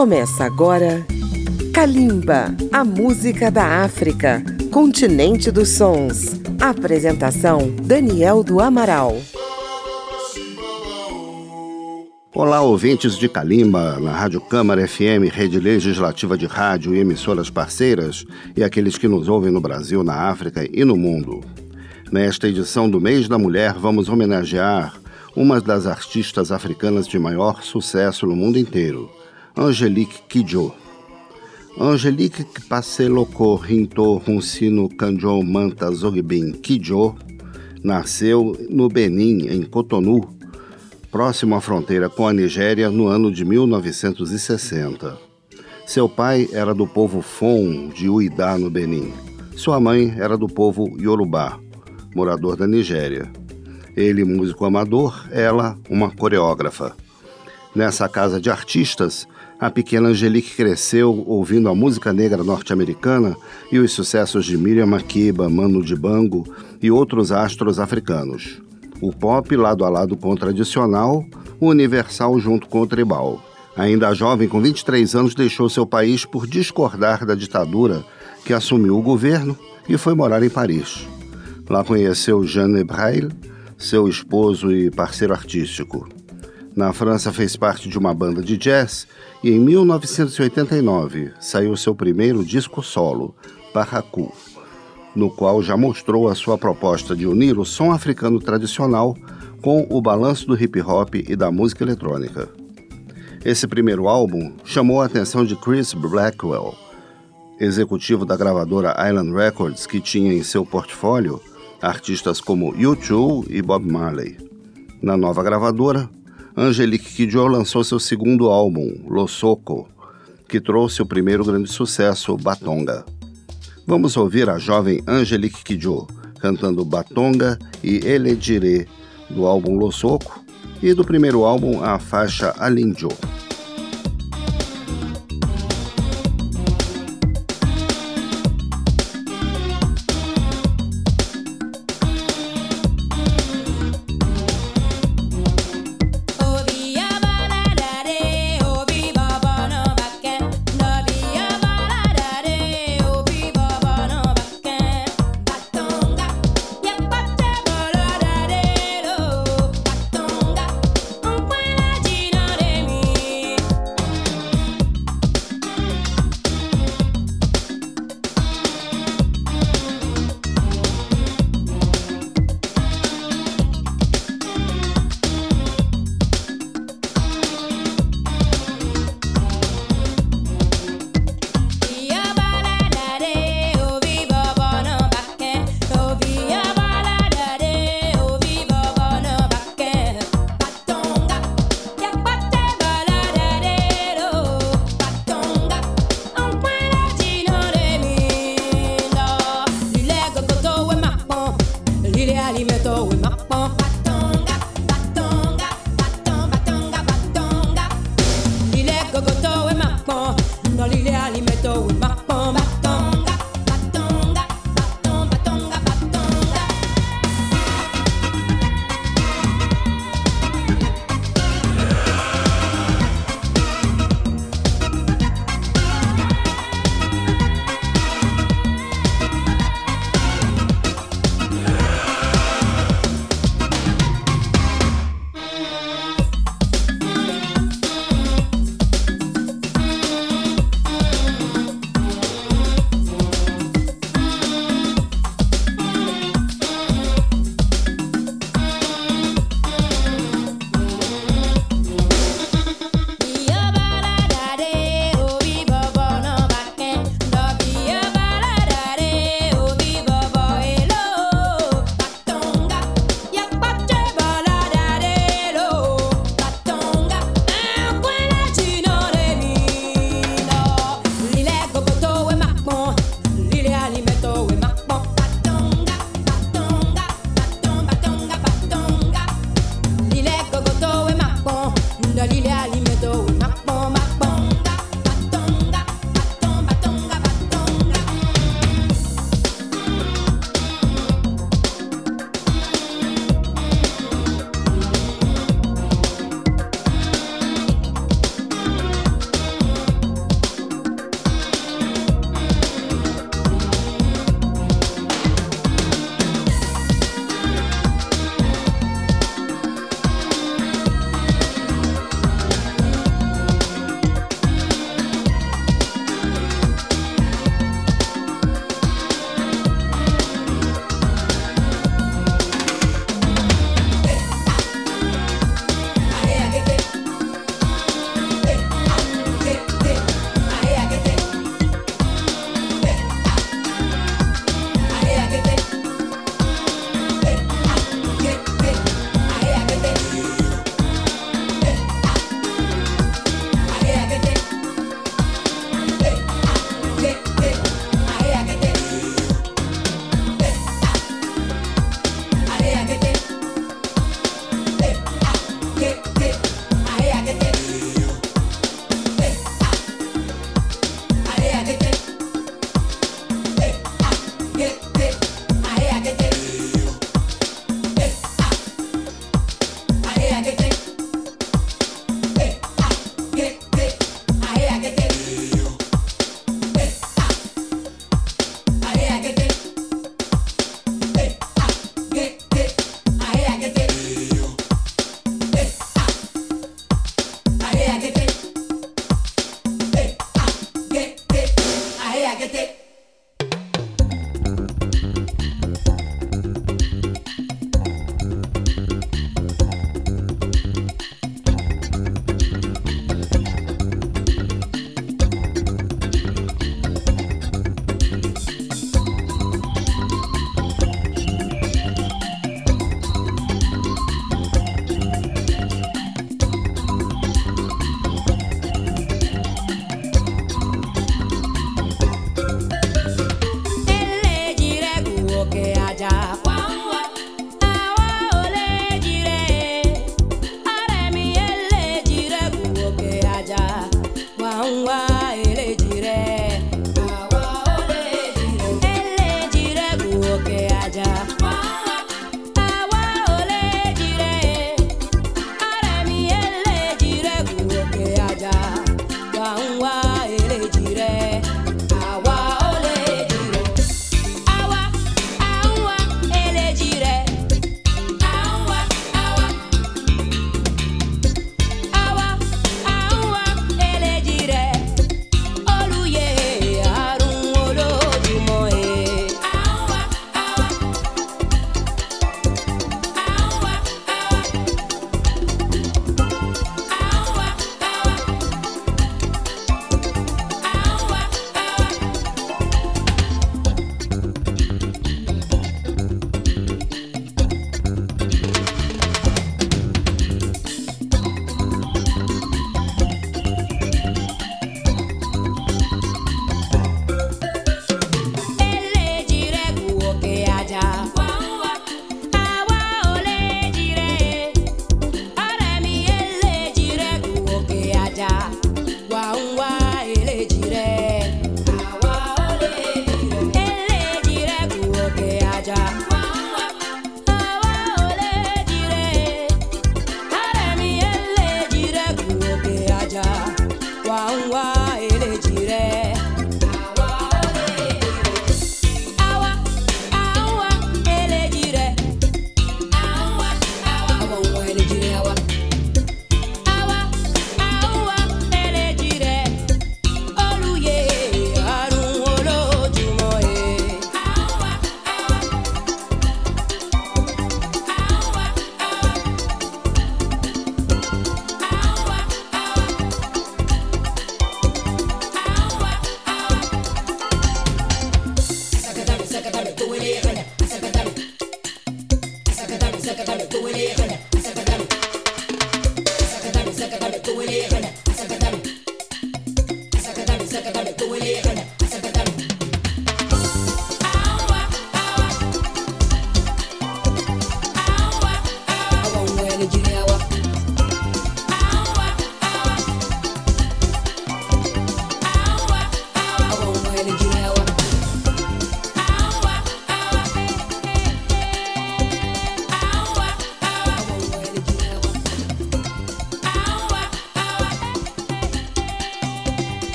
Começa agora Kalimba, a música da África, continente dos sons. Apresentação Daniel do Amaral. Olá, ouvintes de Calimba, na Rádio Câmara FM, rede legislativa de rádio e emissoras parceiras, e aqueles que nos ouvem no Brasil, na África e no mundo. Nesta edição do Mês da Mulher, vamos homenagear uma das artistas africanas de maior sucesso no mundo inteiro, Angelique Kidjo. Angelique Passeloko Rinto Hunsino Kanjo Manta Zogbin Kidjo nasceu no Benin, em Cotonou, próximo à fronteira com a Nigéria, no ano de 1960. Seu pai era do povo Fon de Uidá, no Benin. Sua mãe era do povo Yorubá, morador da Nigéria. Ele, músico amador, ela, uma coreógrafa. Nessa casa de artistas, a pequena Angelique cresceu ouvindo a música negra norte-americana e os sucessos de Miriam Makeba, Manu Dibango e outros astros africanos. O pop lado a lado com o tradicional, o universal junto com o tribal. Ainda jovem, com 23 anos, deixou seu país por discordar da ditadura que assumiu o governo e foi morar em Paris. Lá conheceu Jeanne Braille, seu esposo e parceiro artístico. Na França fez parte de uma banda de jazz e em 1989 saiu seu primeiro disco solo, Barracu, no qual já mostrou a sua proposta de unir o som africano tradicional com o balanço do hip hop e da música eletrônica. Esse primeiro álbum chamou a atenção de Chris Blackwell, executivo da gravadora Island Records, que tinha em seu portfólio artistas como U2 e Bob Marley. Na nova gravadora, Angelique Kidjo lançou seu segundo álbum, Losoco, que trouxe o primeiro grande sucesso, Batonga. Vamos ouvir a jovem Angelique Kidjo cantando Batonga e Eledire do álbum Losoco e do primeiro álbum a faixa Alinjo.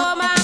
Oh my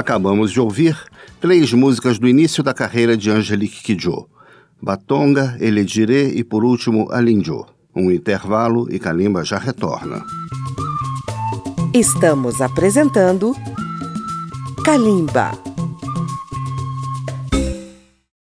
Acabamos de ouvir três músicas do início da carreira de Angelique Kidjo. Batonga, Eledirê e por último Alinjo. Um intervalo e Kalimba já retorna. Estamos apresentando Kalimba.